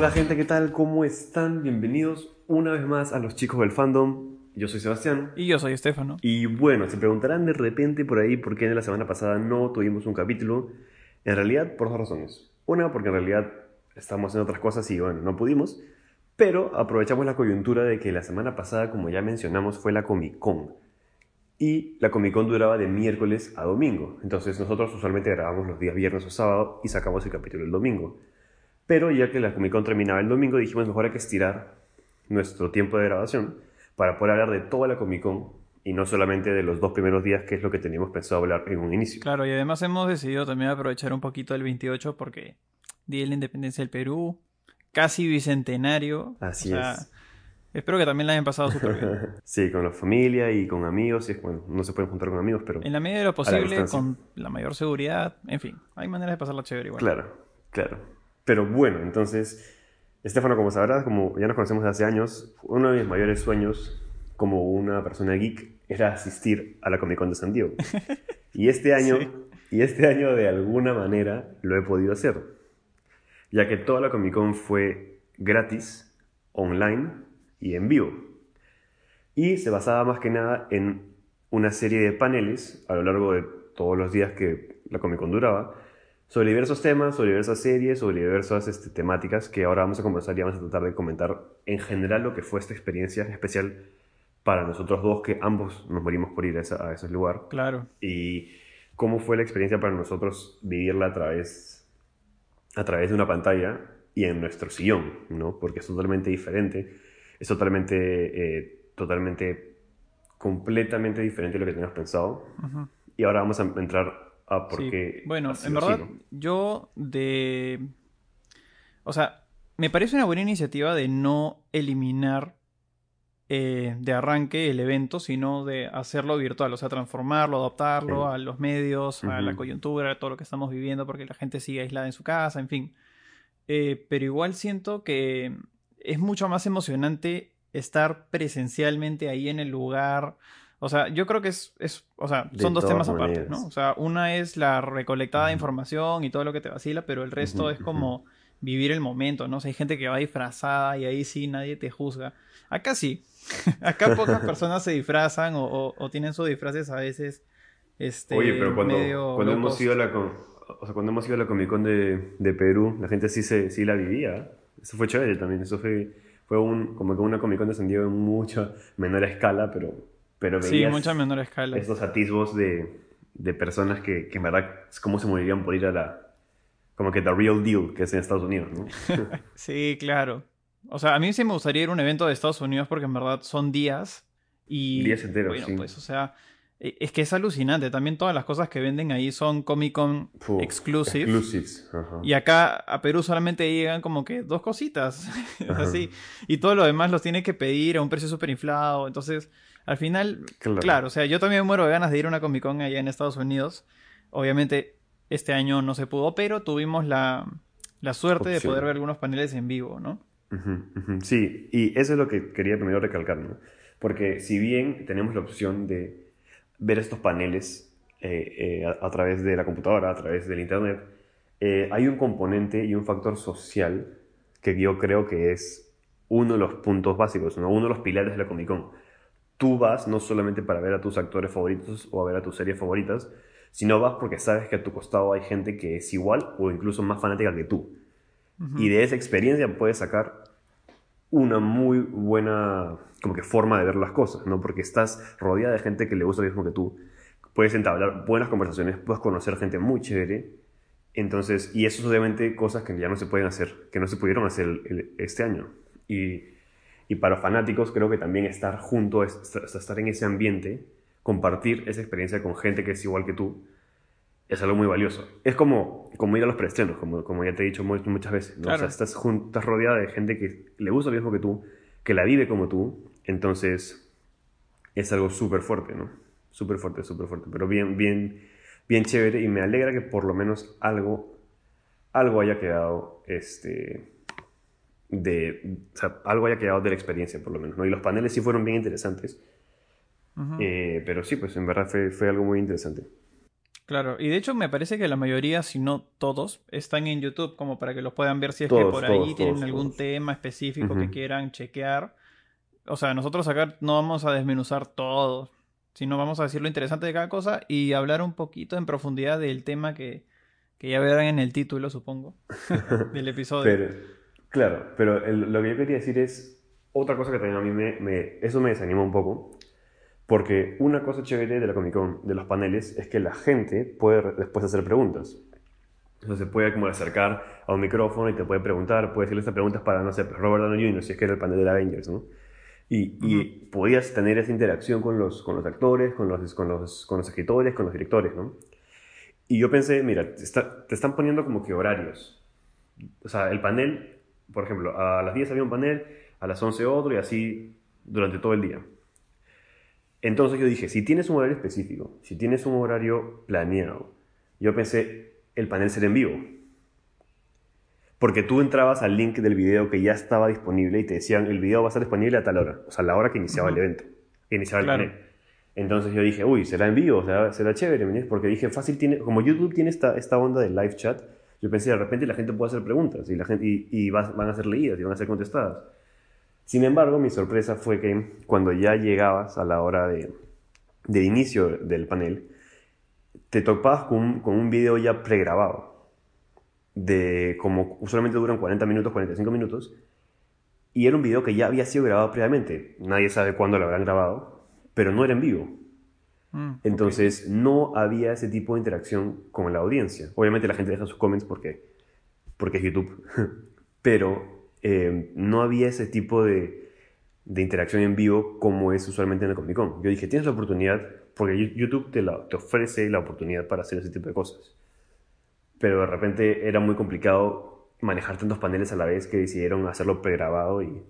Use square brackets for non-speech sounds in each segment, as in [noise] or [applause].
Hola gente, ¿qué tal? ¿Cómo están? Bienvenidos una vez más a los chicos del fandom. Yo soy Sebastián. Y yo soy Estefano. Y bueno, se preguntarán de repente por ahí por qué en la semana pasada no tuvimos un capítulo. En realidad, por dos razones. Una, porque en realidad estamos haciendo otras cosas y bueno, no pudimos. Pero aprovechamos la coyuntura de que la semana pasada, como ya mencionamos, fue la Comic Con. Y la Comic Con duraba de miércoles a domingo. Entonces nosotros usualmente grabamos los días viernes o sábado y sacamos el capítulo el domingo. Pero ya que la Comic Con terminaba el domingo, dijimos mejor hay que estirar nuestro tiempo de grabación para poder hablar de toda la Comic Con y no solamente de los dos primeros días, que es lo que teníamos pensado hablar en un inicio. Claro, y además hemos decidido también aprovechar un poquito el 28 porque Día de la Independencia del Perú, casi bicentenario. Así es. Espero que también la hayan pasado súper bien. [laughs] sí, con la familia y con amigos. Y, bueno, no se pueden juntar con amigos, pero. En la medida de lo posible, con la mayor seguridad. En fin, hay maneras de pasarla chévere igual. Claro, claro. Pero bueno, entonces, Estefano, como sabrás, como ya nos conocemos de hace años, uno de mis mayores sueños como una persona geek era asistir a la Comic Con de San Diego. [laughs] Y este año, y este año de alguna manera lo he podido hacer, ya que toda la Comic Con fue gratis, online y en vivo. Y se basaba más que nada en una serie de paneles a lo largo de todos los días que la Comic Con duraba, sobre diversos temas, sobre diversas series, sobre diversas este, temáticas que ahora vamos a conversar y vamos a tratar de comentar en general lo que fue esta experiencia especial para nosotros dos, que ambos nos morimos por ir a, ese lugar. Claro. Y cómo fue la experiencia para nosotros vivirla a través, a través de una pantalla y en nuestro sillón, ¿no? Porque es totalmente diferente, es totalmente, eh, totalmente, completamente diferente de lo que teníamos pensado. Y ahora vamos a entrar Ah, porque... Bueno, en verdad, yo de... O sea, me parece una buena iniciativa de no eliminar eh, de arranque el evento, sino de hacerlo virtual, o sea, transformarlo, adaptarlo a los medios, a la coyuntura, a todo lo que estamos viviendo, porque la gente sigue aislada en su casa, en fin. Eh, pero igual siento que es mucho más emocionante estar presencialmente ahí en el lugar, o sea, yo creo que es, es o sea, son dos temas aparte, ¿no? O sea, una es la recolectada de información y todo lo que te vacila, pero el resto es como vivir el momento, ¿no? O sea, hay gente que va disfrazada y ahí sí nadie te juzga. Acá sí. [laughs] Acá pocas personas se disfrazan o, o, tienen sus disfraces a veces. Este, Oye, pero cuando, cuando hemos ido a la o sea, cuando hemos ido a la Comic Con de, de, Perú, la gente sí se sí la vivía. Eso fue chévere también. Eso fue, fue un, como que una Comic Con de San Diego en mucha menor escala, pero pero sí, mucha menor escala. Estos atisbos de, de personas que, que, en verdad es como se morirían por ir a la. Como que the real deal, que es en Estados Unidos, ¿no? [laughs] sí, claro. O sea, a mí sí me gustaría ir a un evento de Estados Unidos porque en verdad son días y. Días enteros, bueno, pues, o sea. E, es que es alucinante. También todas las cosas que venden ahí son Comic Con exclusive. Exclusives. Y acá a Perú solamente llegan como que dos cositas. [laughs] así. Y todo lo demás los tiene que pedir a un precio súper inflado. Entonces, al final, claro. o sea, yo también muero de ganas de ir a una Comic Con allá en Estados Unidos. Obviamente, este año no se pudo, pero tuvimos la, suerte de poder ver algunos paneles en vivo, ¿no? Sí, y eso es lo que quería primero recalcar, ¿no? Porque si bien tenemos la opción de ver estos paneles eh, eh, a, través de la computadora, a través del Internet, eh, hay un componente y un factor social que yo creo que es uno de los puntos básicos, ¿no? uno de los pilares de la Comic Con tú vas no solamente para ver a tus actores favoritos o a ver a tus series favoritas, sino vas porque sabes que a tu costado hay gente que es igual o incluso más fanática que tú. Y de esa experiencia puedes sacar una muy buena como que forma de ver las cosas, ¿no? Porque estás rodeada de gente que le gusta lo mismo que tú. Puedes entablar buenas conversaciones, puedes conocer gente muy chévere. Entonces, y eso es obviamente cosas que ya no se pueden hacer, que no se pudieron hacer este año. Y y para fanáticos creo que también estar junto, estar en ese ambiente, compartir esa experiencia con gente que es igual que tú, es algo muy valioso. Es como, como ir a los preestrenos, como, como ya te he dicho muchas veces. ¿no? O sea, estás, estás rodeada de gente que le gusta lo mismo que tú, que la vive como tú, entonces es algo súper fuerte, ¿no? Súper fuerte, súper fuerte, pero bien, bien, bien chévere y me alegra que por lo menos algo, algo haya quedado, este, de, o sea, algo haya quedado de la experiencia por lo menos, ¿no? Y los paneles sí fueron bien interesantes, eh, pero sí, pues en verdad fue, fue algo muy interesante. Claro, y de hecho me parece que la mayoría, si no todos, están en YouTube como para que los puedan ver si es que por ahí tienen algún tema específico que quieran chequear. O sea, nosotros acá no vamos a desmenuzar todo, sino vamos a decir lo interesante de cada cosa y hablar un poquito en profundidad del tema que, ya verán en el título, supongo, [laughs] del episodio. Claro, pero lo que yo quería decir es otra cosa que también a mí me, me eso me desanima un poco porque una cosa chévere de la Comic Con, de los paneles, es que la gente puede después hacer preguntas. Entonces se puede como acercar a un micrófono y te puede preguntar, puede decirle estas preguntas para, no sé, Robert Downey Jr., si es que era el panel de Avengers, ¿no? Y, y podías tener esa interacción con los, con los actores, con los, con, los, con los escritores, con los directores, ¿no? Y yo pensé, mira, te, te están poniendo como que horarios. O sea, el panel, por ejemplo, a las 10 había un panel, a las 11 otro y así durante todo el día. Entonces yo dije, si tienes un horario específico, si tienes un horario planeado, yo pensé, el panel será en vivo. Porque tú entrabas al link del video que ya estaba disponible y te decían, el video va a estar disponible a tal hora, o sea, la hora que iniciaba el evento, iniciaba el panel. Entonces yo dije, uy, será en vivo, será, será chévere, porque dije, fácil, tiene, como YouTube tiene esta, esta onda de live chat, yo pensé, de repente la gente puede hacer preguntas y, la gente, y, van a ser leídas y van a ser contestadas. Sin embargo, mi sorpresa fue que cuando ya llegabas a la hora de, inicio del panel, te topabas con, un video ya pregrabado, de como usualmente duran 40 minutos, 45 minutos, y era un video que ya había sido grabado previamente. Nadie sabe cuándo lo habrán grabado, pero no era en vivo. Mm, Entonces no había ese tipo de interacción con la audiencia. Obviamente la gente deja sus comments porque, porque es YouTube, [laughs] pero eh, no había ese tipo de, de, interacción en vivo como es usualmente en el Comic Con. Yo dije, tienes la oportunidad, porque YouTube te, te ofrece la oportunidad para hacer ese tipo de cosas. Pero de repente era muy complicado manejar tantos paneles a la vez que decidieron hacerlo pregrabado y...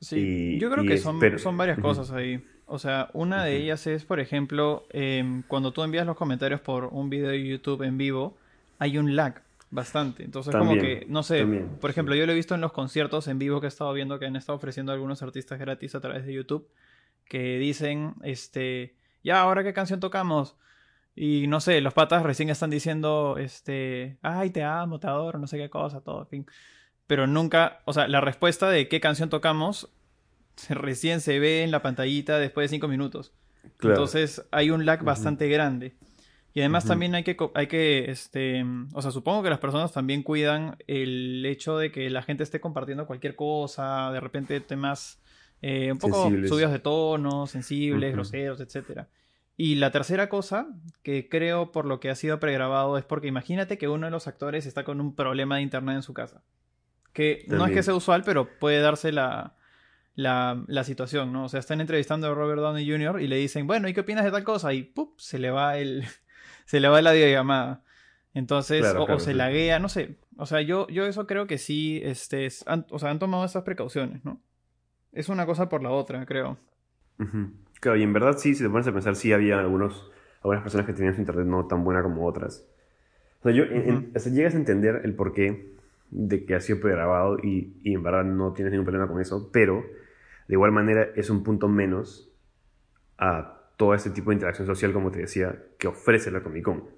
Sí, yo creo que son, son varias cosas ahí. O sea, una de ellas es, por ejemplo, em, cuando tú envías los comentarios por un video de YouTube en vivo, hay un lag bastante. Entonces, como que, no sé, por ejemplo, yo lo he visto en los conciertos en vivo que he estado viendo que han estado ofreciendo algunos artistas gratis a través de YouTube, que dicen, este, ya, ahora qué canción tocamos. Y no sé, los patas recién están diciendo, este, ay, te amo, te adoro, no sé qué cosa, todo, en fin. Pero nunca, o sea, la respuesta de qué canción tocamos recién se ve en la pantallita después de cinco minutos. Entonces hay un lag bastante grande. Y además también hay que, hay que, este, o sea, supongo que las personas también cuidan el hecho de que la gente esté compartiendo cualquier cosa, de repente temas eh, un poco subidos de tono, sensibles, groseros, etc. Y la tercera cosa, que creo por lo que ha sido pregrabado, es porque imagínate que uno de los actores está con un problema de internet en su casa. Que no es que sea usual, pero puede darse la, la, la, situación, ¿no? O sea, están entrevistando a Robert Downey Jr. y le dicen, bueno, ¿y qué opinas de tal cosa? Y ¡pup! se le va el, [laughs] se le va la videollamada. Entonces, o, se laguea, no sé. O sea, yo, yo eso creo que sí, este, han, o sea, han tomado esas precauciones, ¿no? Es una cosa por la otra, creo. Claro, y en verdad sí, si te pones a pensar, sí había algunos, algunas personas que tenían su internet no tan buena como otras. O sea, yo, llegas a entender el porqué de que ha sido pregrabado y, y en verdad no tienes ningún problema con eso, pero de igual manera es un punto menos a todo ese tipo de interacción social, como te decía, que ofrece la Comic Con.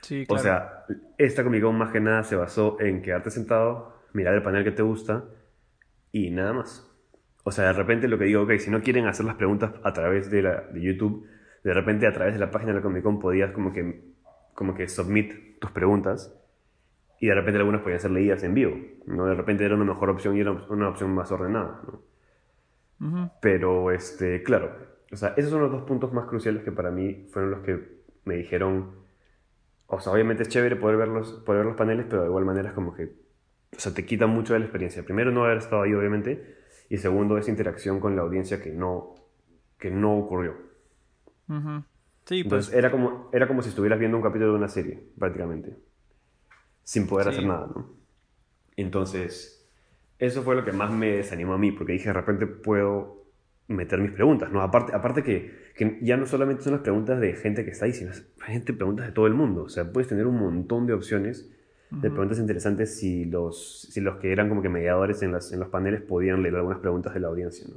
Sí, claro. O sea, esta Comic Con más que nada se basó en quedarte sentado, mirar el panel que te gusta y nada más. O sea, de repente lo que digo, ok, si no quieren hacer las preguntas a través de, la, de YouTube, de repente a través de la página de la Comic Con podías como que, como que submit tus preguntas y de repente algunas podían ser leídas en vivo. ¿no? De repente era una mejor opción y era una opción más ordenada. ¿no? Pero, este, claro, o sea, esos son los dos puntos más cruciales que para mí fueron los que me dijeron, o sea, obviamente es chévere poder ver los, poder ver los paneles, pero de igual manera es como que, o sea, te quita mucho de la experiencia. Primero, no haber estado ahí, obviamente, y segundo, esa interacción con la audiencia que no, que no ocurrió. Sí, pues. Entonces era como, era como si estuvieras viendo un capítulo de una serie, prácticamente. Sin poder Sí. hacer nada, ¿no? Entonces, eso fue lo que más me desanimó a mí, porque dije, de repente puedo meter mis preguntas, ¿no? Aparte, aparte que, que ya no solamente son las preguntas de gente que está ahí, sino gente preguntas de todo el mundo. O sea, puedes tener un montón de opciones de preguntas interesantes si los, si los que eran como que mediadores en, las, en los paneles podían leer algunas preguntas de la audiencia, ¿no?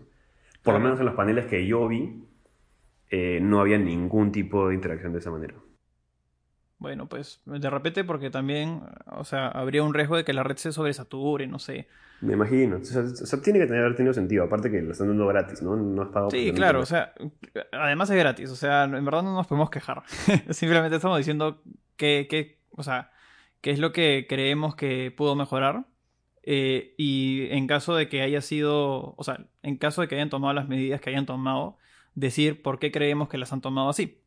Por lo menos en los paneles que yo vi, eh, no había ningún tipo de interacción de esa manera. Bueno, pues de repente porque también, o sea, habría un riesgo de que la red se sobresature, no sé. Me imagino. O sea, o sea, tiene que tener, haber tenido sentido. Aparte que lo están dando gratis, ¿no? No has pagado por Sí, claro, o sea, además es gratis, o sea, en verdad no nos podemos quejar. [laughs] Simplemente estamos diciendo que, que, o sea, qué es lo que creemos que pudo mejorar. eh, y en caso de que haya sido, o sea, en caso de que hayan tomado las medidas que hayan tomado, decir por qué creemos que las han tomado así.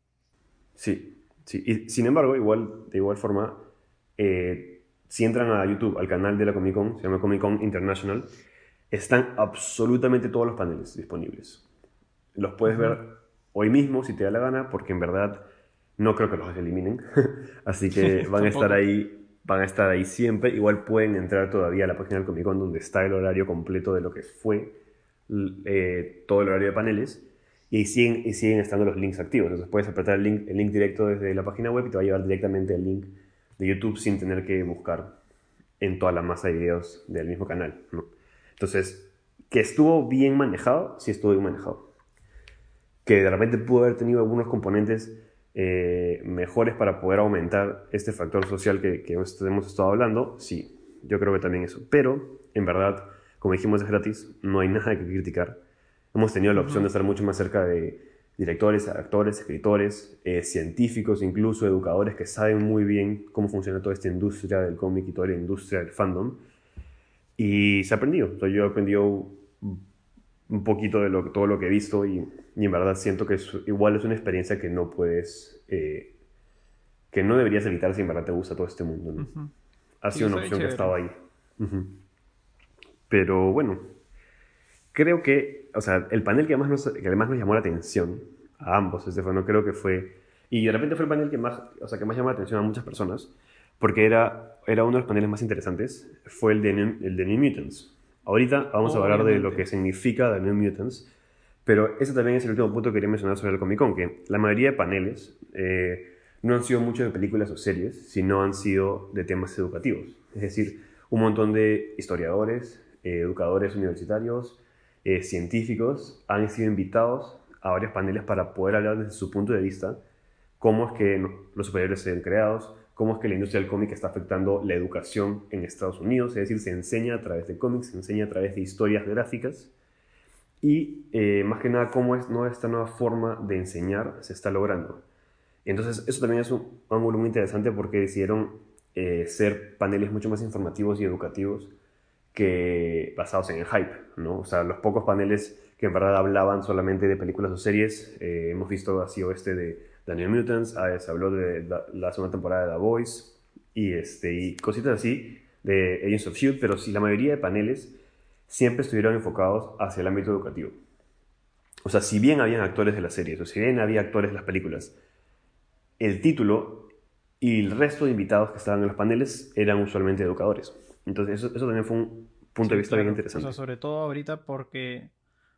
Sí, sí. Y sin embargo, igual, de igual forma, eh, si entran a YouTube, al canal de la Comic Con, se llama Comic Con International, están absolutamente todos los paneles disponibles. Los puedes ver hoy mismo si te da la gana, porque en verdad no creo que los eliminen. [laughs] Así que [laughs] van a estar ahí, van a estar ahí siempre. Igual pueden entrar todavía a la página del Comic Con donde está el horario completo de lo que fue eh, todo el horario de paneles. Y siguen, y siguen estando los links activos. Entonces puedes apretar el link, el link directo desde la página web y te va a llevar directamente al link de YouTube sin tener que buscar en toda la masa de videos del mismo canal. ¿no? Entonces, que estuvo bien manejado, sí estuvo bien manejado. Que de repente pudo haber tenido algunos componentes eh, mejores para poder aumentar este factor social que, que hemos hemos estado hablando, sí, yo creo que también eso. Pero, en verdad, como dijimos, es gratis, no hay [laughs] nada que criticar. Hemos tenido la opción de estar mucho más cerca de directores, actores, escritores, eh, científicos, incluso educadores que saben muy bien cómo funciona toda esta industria del cómic y toda la industria del fandom. Y se ha aprendido. O sea, yo he aprendido un poquito de lo, todo lo que he visto y, y en verdad siento que es, igual es una experiencia que no puedes, eh, que no deberías evitar si en verdad te gusta todo este mundo. ¿no? Ujú. Ha Sí, sido una está opción que ha chévere. estado ahí. Ujú. Pero bueno, creo que, o sea, el panel que más nos, que además nos llamó la atención a ambos, Estefano, creo que fue, y de repente fue el panel que más, o sea, que más llamó la atención a muchas personas, porque era, era uno de los paneles más interesantes, fue el de, New- el de New Mutants. Ahorita vamos a hablar de lo que significa The New Mutants, pero ese también es el último punto que quería mencionar sobre el Comic Con, que la mayoría de paneles eh, no han sido mucho de películas o series, sino han sido de temas educativos. Es decir, un montón de historiadores, eh, educadores universitarios, eh, científicos han sido invitados a varios paneles para poder hablar desde su punto de vista cómo es que los superhéroes se han creados, cómo es que la industria del cómic está afectando la educación en Estados Unidos, es decir, se enseña a través de cómics, se enseña a través de historias gráficas y eh, más que nada cómo es, no, esta nueva forma de enseñar se está logrando. Entonces, eso también es un ángulo muy interesante porque decidieron eh, ser paneles mucho más informativos y educativos que basados en el hype, ¿no? O sea, los pocos paneles que en verdad hablaban solamente de películas o series, eh, hemos visto así o este de Daniel Mutants, ah, se habló de la, la segunda temporada de The Voice y, este, y cositas así de Agents of S.H.I.E.L.D., pero sí, la mayoría de paneles siempre estuvieron enfocados hacia el ámbito educativo. O sea, si bien habían actores de las series, o si bien había actores de las películas, el título y el resto de invitados que estaban en los paneles eran usualmente educadores. Entonces, eso, eso también fue un punto de Sí, vista bien claro. interesante. O sea, sobre todo ahorita porque,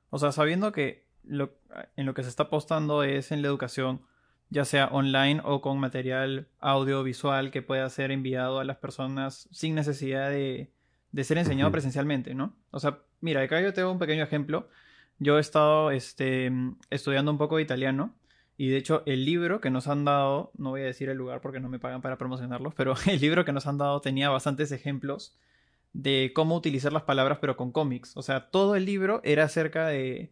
o sea, sabiendo que lo, en lo que se está apostando es en la educación, ya sea online o con material audiovisual que pueda ser enviado a las personas sin necesidad de, de ser enseñado Ujú. presencialmente, ¿no? O sea, mira, acá yo tengo un pequeño ejemplo. Yo he estado este, estudiando un poco de italiano y de hecho el libro que nos han dado, no voy a decir el lugar porque no me pagan para promocionarlos, pero [laughs] el libro que nos han dado tenía bastantes ejemplos de cómo utilizar las palabras pero con cómics. O sea, todo el libro era acerca de,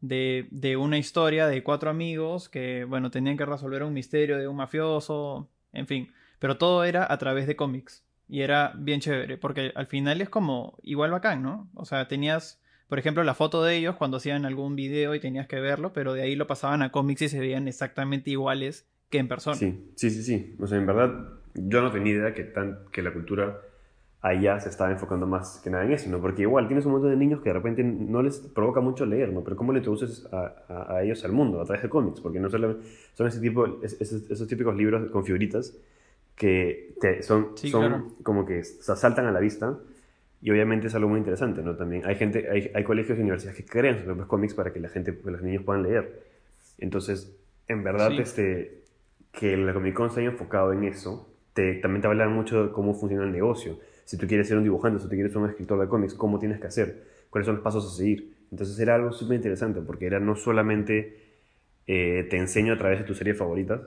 de, de una historia de cuatro amigos que, bueno, tenían que resolver un misterio de un mafioso, en fin. Pero todo era a través de cómics. Y era bien chévere, porque al final es como igual bacán, ¿no? O sea, tenías, por ejemplo, la foto de ellos cuando hacían algún video y tenías que verlo, pero de ahí lo pasaban a cómics y se veían exactamente iguales que en persona. Sí, sí, sí, sí. O sea, en verdad, yo no tenía idea que, tan, que la cultura allá se estaba enfocando más que nada en eso, ¿no? Porque igual tienes un montón de niños que de repente no les provoca mucho leer, ¿no? Pero ¿cómo le introduces a, a, ellos al mundo a través de cómics? Porque no solo son ese tipo, esos, típicos libros con figuritas que te, son, son como que se saltan a la vista y obviamente es algo muy interesante, ¿no? También hay gente, hay, hay colegios y universidades que crean sus propios cómics para que la gente, que los niños puedan leer. Entonces, en verdad, este, que la Comic Con se haya enfocado en eso, te, también te habla mucho de cómo funciona el negocio. Si tú quieres ser un dibujante, si tú quieres ser un escritor de cómics, ¿cómo tienes que hacer? ¿Cuáles son los pasos a seguir? Entonces era algo súper interesante porque era no solamente eh, te enseño a través de tus series favoritas,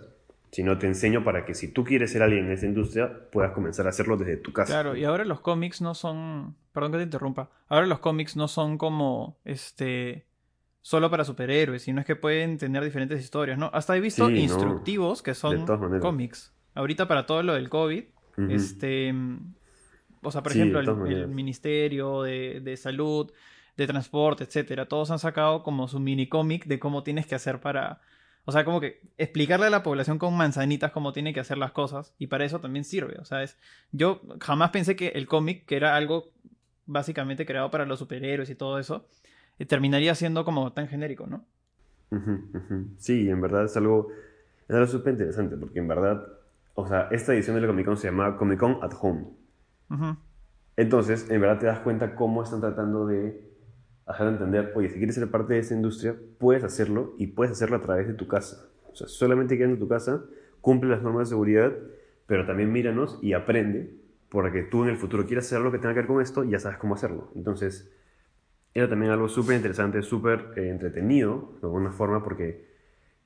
sino te enseño para que si tú quieres ser alguien en esa industria, puedas comenzar a hacerlo desde tu casa. Claro, y ahora los cómics no son, perdón que te interrumpa, ahora los cómics no son como, este, solo para superhéroes, sino es que pueden tener diferentes historias, ¿no? Hasta he visto instructivos que son cómics. Ahorita para todo lo del COVID, este, o sea, por ejemplo, el, Ministerio de, de Salud, de Transporte, etcétera, todos han sacado como su mini cómic de cómo tienes que hacer para o sea, como que explicarle a la población con manzanitas cómo tiene que hacer las cosas y para eso también sirve. O sea, es, yo jamás pensé que el cómic, que era algo básicamente creado para los superhéroes y todo eso, eh, terminaría siendo como tan genérico, ¿no? Sí, en verdad es algo, es algo súper interesante porque en verdad, o sea, esta edición de la Comic Con se llama Comic Con at Home. Entonces, en verdad te das cuenta cómo están tratando de hacer entender, oye, si quieres ser parte de esa industria, puedes hacerlo y puedes hacerlo a través de tu casa. O sea, solamente quedando en tu casa, cumple las normas de seguridad, pero también míranos y aprende, porque tú en el futuro quieras hacer lo que tenga que ver con esto y ya sabes cómo hacerlo. Entonces, era también algo súper interesante, súper eh, entretenido, de alguna forma, porque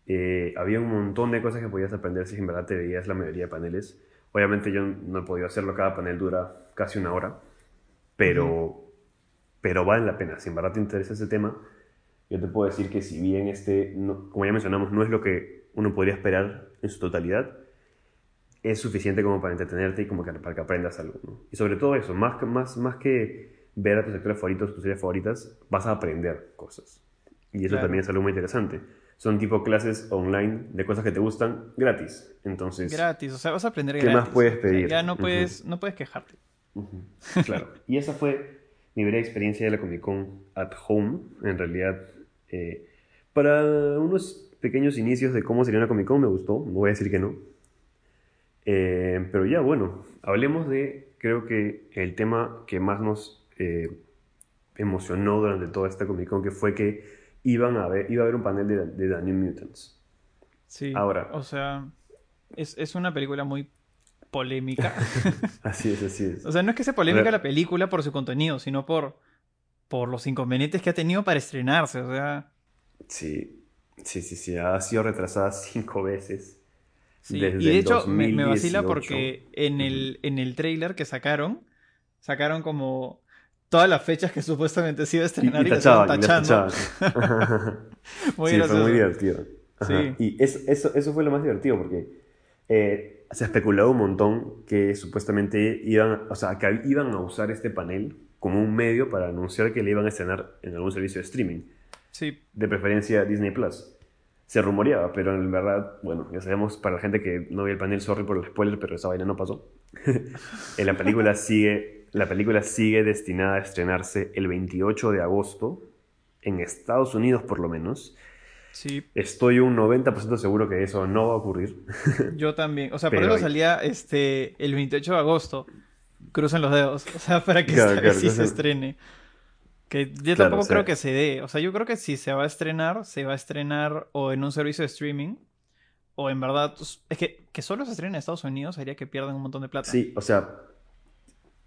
eh, había un montón de cosas que podías aprender si en verdad te veías la mayoría de paneles. Obviamente yo no he podido hacerlo, cada panel dura casi una hora, pero pero vale la pena. Si en verdad te interesa ese tema, yo te puedo decir que si bien este, como ya mencionamos, no es lo que uno podría esperar en su totalidad, es suficiente como para entretenerte y como para que aprendas algo. Y sobre todo eso, más, más, más que ver a tus actores favoritos, tus series favoritas, vas a aprender cosas. Y eso también es algo muy interesante. Son tipo clases online de cosas que te gustan gratis. Entonces, gratis, o sea, vas a aprender gratis. ¿Qué más puedes pedir? ya no puedes, no puedes quejarte. [laughs] Claro. y esa fue mi primera experiencia de la Comic Con at home, en realidad. Eh, para unos pequeños inicios de cómo sería una Comic Con me gustó, no voy a decir que no. Eh, pero ya, bueno, hablemos de, creo que el tema que más nos eh, emocionó durante toda esta Comic Con, que fue que iban a ver, iba a haber un panel de, de The New Mutants. Sí, Ahora, o sea, es, es una película muy polémica. [laughs] así es, así es. O sea, no es que sea polémica la película por su contenido, sino por, por los inconvenientes que ha tenido para estrenarse, o sea... Sí, sí, sí, sí, ha sido retrasada cinco veces. Sí, y de hecho me, vacila porque en el, en el trailer que sacaron, sacaron como todas las fechas que [laughs] supuestamente se iba a estrenar y, tachando. [laughs] muy sí, fue muy divertido. Sí. Y eso, eso, eso, fue lo más divertido porque eh, se especulado un montón que supuestamente iban, o sea, que iban a usar este panel como un medio para anunciar que le iban a estrenar en algún servicio de streaming. Sí. De preferencia Disney Plus. Se rumoreaba, pero en verdad, bueno, ya sabemos, para la gente que no vio el panel, sorry por el spoiler, pero esa vaina no pasó. [laughs] la película sigue, la película sigue destinada a estrenarse el 28 de agosto, en Estados Unidos por lo menos, Sí. Estoy un 90% seguro que eso no va a ocurrir. [laughs] Yo también. O sea, por eso salía este, el 28 de agosto. Crucen los dedos. O sea, para que [laughs] sí se estrene. Que yo tampoco creo que se dé. O sea, yo creo que si se va a estrenar, se va a estrenar o en un servicio de streaming. O en verdad. Pues, es que que solo se estrene en Estados Unidos haría que pierdan un montón de plata. Sí, o sea.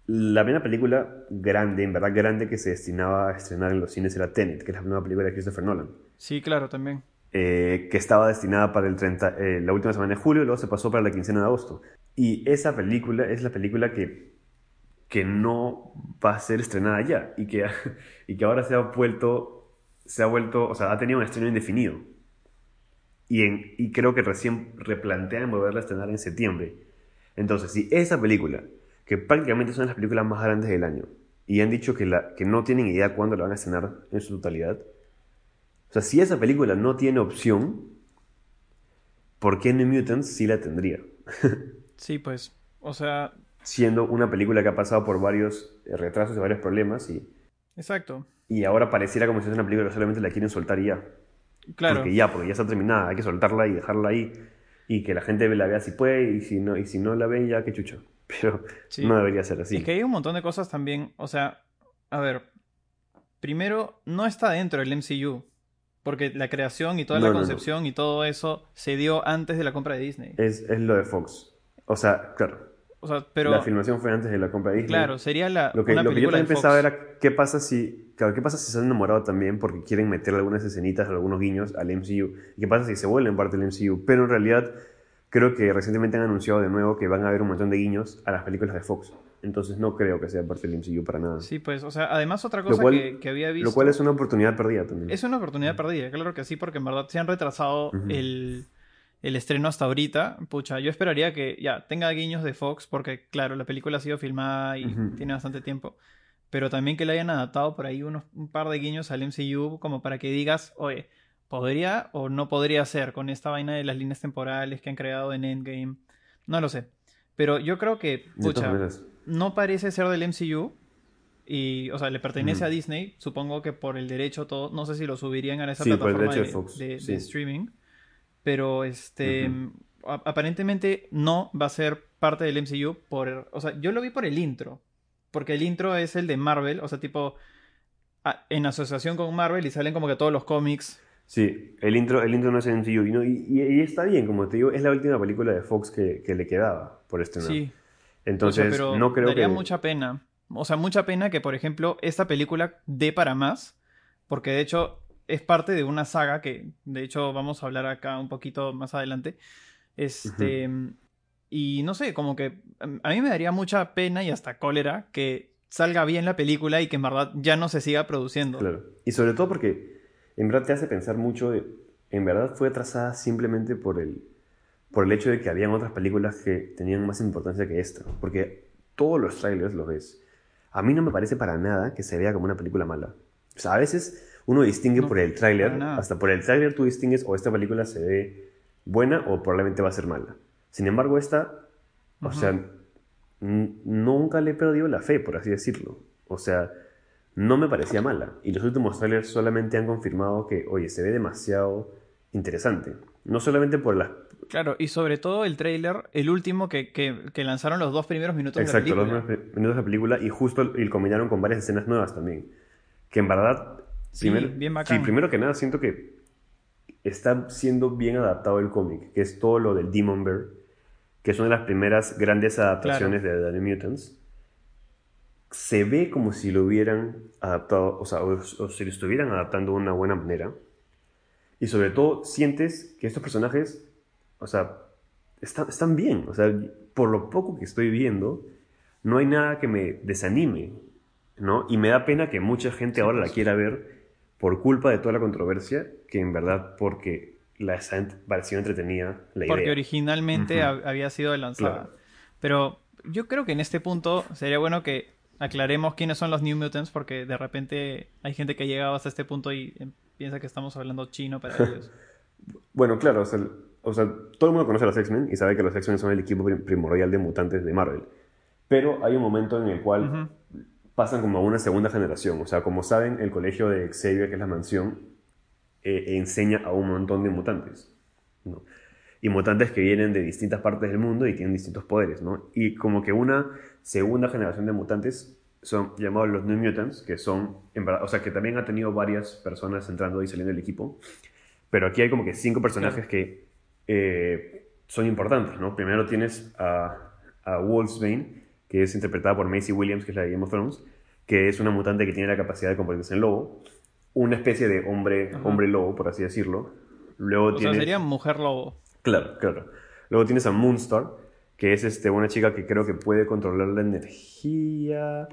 La primera película grande, en verdad grande, que se destinaba a estrenar en los cines era Tenet, que es la nueva película de Christopher Nolan. Sí, claro, también. Eh, que estaba destinada para el 30, eh, la última semana de julio y luego se pasó para la quincena de agosto. Y esa película es la película que, que no va a ser estrenada ya y que, [laughs] y que ahora se ha vuelto, se ha vuelto, o sea, ha tenido un estreno indefinido. Y, en, y creo que recién replantean volverla a estrenar en septiembre. Entonces, si esa película, que prácticamente son las películas más grandes del año, y han dicho que, la, que no tienen idea cuándo la van a estrenar en su totalidad, o sea, si esa película no tiene opción, ¿por qué New Mutants sí la tendría? [laughs] sí, pues, o sea, siendo una película que ha pasado por varios eh, retrasos y varios problemas y, Exacto. y ahora pareciera como si fuese una película que solamente la quieren soltar y ya. Claro. Porque ya, porque ya está terminada, hay que soltarla y dejarla ahí y que la gente la vea si puede y si no, y si no la ven ya, qué chucho. [laughs] Pero Sí. no debería ser así. Es que hay un montón de cosas también. O sea, a ver. Primero, no está dentro del MCU. Porque la creación y toda No, la no, no. concepción y todo eso se dio antes de la compra de Disney. Es, es lo de Fox. O sea, claro, O sea, pero. la filmación fue antes de la compra de Disney. Claro, sería la, Lo que, una lo que yo también pensaba era qué pasa si, claro, qué pasa si se han enamorado también porque quieren meterle algunas escenitas, algunos guiños al MCU. ¿Y qué pasa si se vuelven parte del MCU? Pero en realidad creo que recientemente han anunciado de nuevo que van a haber un montón de guiños a las películas de Fox. Entonces no creo que sea parte del MCU para nada. Sí, pues, o sea, además otra cosa cual- que, que había visto. Lo cual es una oportunidad perdida también. Es una oportunidad perdida, claro que sí, porque en verdad se han retrasado el, el estreno hasta ahorita. Pucha, yo esperaría que ya tenga guiños de Fox, porque claro, la película ha sido filmada y tiene bastante tiempo. Pero también que le hayan adaptado por ahí unos, un par de guiños al MCU, como para que digas, oye, ¿podría o no podría ser con esta vaina de las líneas temporales que han creado en Endgame? No lo sé. Pero yo creo que, de pucha, no parece ser del MCU. Y, o sea, le pertenece a Disney. Supongo que por el derecho todo. No sé si lo subirían a esa Sí, plataforma derecho de, de Fox, de- de sí. streaming. Pero este. Aparentemente no va a ser parte del MCU. Por, o sea, yo lo vi por el intro. Porque el intro es el de Marvel. O sea, tipo. en asociación con Marvel y salen como que todos los cómics. Sí, el intro, el intro no es en MCU y, no- y, está bien, como te digo, es la última película de Fox que, que le quedaba por estrenar. Sí. Entonces, pero no creo daría que... mucha pena. O sea, mucha pena que, por ejemplo, esta película dé para más. Porque de hecho es parte de una saga que, de hecho, vamos a hablar acá un poquito más adelante. Este. Y no sé, como que em, a mí me daría mucha pena y hasta cólera que salga bien la película y que en verdad ya no se siga produciendo. Claro. Y sobre todo porque en verdad te hace pensar mucho, de- en verdad fue trazada simplemente por el, por el hecho de que habían otras películas que tenían más importancia que esta. Porque todos los trailers los ves. A mí no me parece para nada que se vea como una película mala. O sea, a veces uno distingue No, por el tráiler, hasta por el tráiler tú distingues o esta película se ve buena o probablemente va a ser mala. Sin embargo, esta, o sea, nunca le he perdido la fe, por así decirlo. O sea, no me parecía mala. Y los últimos trailers solamente han confirmado que, oye, se ve demasiado interesante. No solamente por las... Claro, y sobre todo el tráiler, el último que, que- que lanzaron los dos primeros minutos Exacto, de la los película. primeros minutos de la película y justo y combinaron con varias escenas nuevas también. Que en verdad, Sí, primero, bien bacán. sí, primero que nada siento que está siendo bien adaptado el cómic, que es todo lo del Demon Bear, que es una de las primeras grandes adaptaciones de The New Mutants. Se ve como si lo hubieran adaptado, o sea, o, o si lo estuvieran adaptando de una buena manera. Y sobre todo, sientes que estos personajes, o sea, están, están bien. O sea, por lo poco que estoy viendo, no hay nada que me desanime, ¿no? Y me da pena que mucha gente ahora la quiera ver por culpa de toda la controversia, que en verdad porque la pareció entretenida la idea. Porque originalmente había sido lanzada. Claro. Pero yo creo que en este punto sería bueno que aclaremos quiénes son los New Mutants, porque de repente hay gente que ha llegado hasta este punto y eh, piensa que estamos hablando chino para [laughs] ellos. Bueno, claro, o sea, o sea, todo el mundo conoce a los X-Men y sabe que los X-Men son el equipo prim- primordial de mutantes de Marvel. Pero hay un momento en el cual Ujú. pasan como a una segunda generación. O sea, como saben, el colegio de Xavier, que es la mansión, eh, enseña a un montón de mutantes. ¿no? Y mutantes que vienen de distintas partes del mundo y tienen distintos poderes. ¿no? Y como que una segunda generación de mutantes son llamados los New Mutants, que son, en verdad, o sea, que también ha tenido varias personas entrando y saliendo del equipo. Pero aquí hay como que cinco personajes que eh, son importantes, ¿no? Primero tienes a, a Wolfsbane, que es interpretada por Macy Williams, que es la de Game of Thrones, que es una mutante que tiene la capacidad de convertirse en lobo. Una especie de hombre, Ajá. hombre lobo, por así decirlo. Luego O sea, tienes... sería mujer lobo. Claro, claro. Luego tienes a Moonstar, que es este, una chica que creo que puede controlar la energía.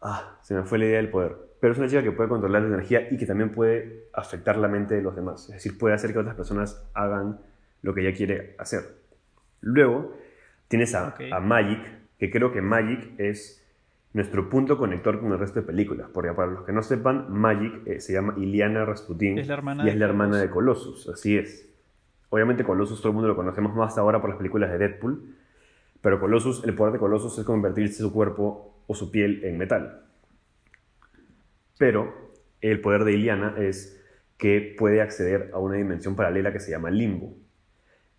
Ah, se me fue la idea del poder. Pero es una chica que puede controlar la energía y que también puede afectar la mente de los demás. Es decir, puede hacer que otras personas hagan lo que ella quiere hacer. Luego tienes a, Magic, que creo que Magic es nuestro punto conector con el resto de películas. Porque para los que no sepan, Magic eh, se llama Iliana Rasputin Es la hermana y es de la hermana de Colossus. Así es. Obviamente Colossus todo el mundo lo conocemos más ahora por las películas de Deadpool, Pero Colossus, el poder de Colossus es convertirse su cuerpo o su piel en metal. Pero el poder de Iliana es que puede acceder a una dimensión paralela que se llama limbo.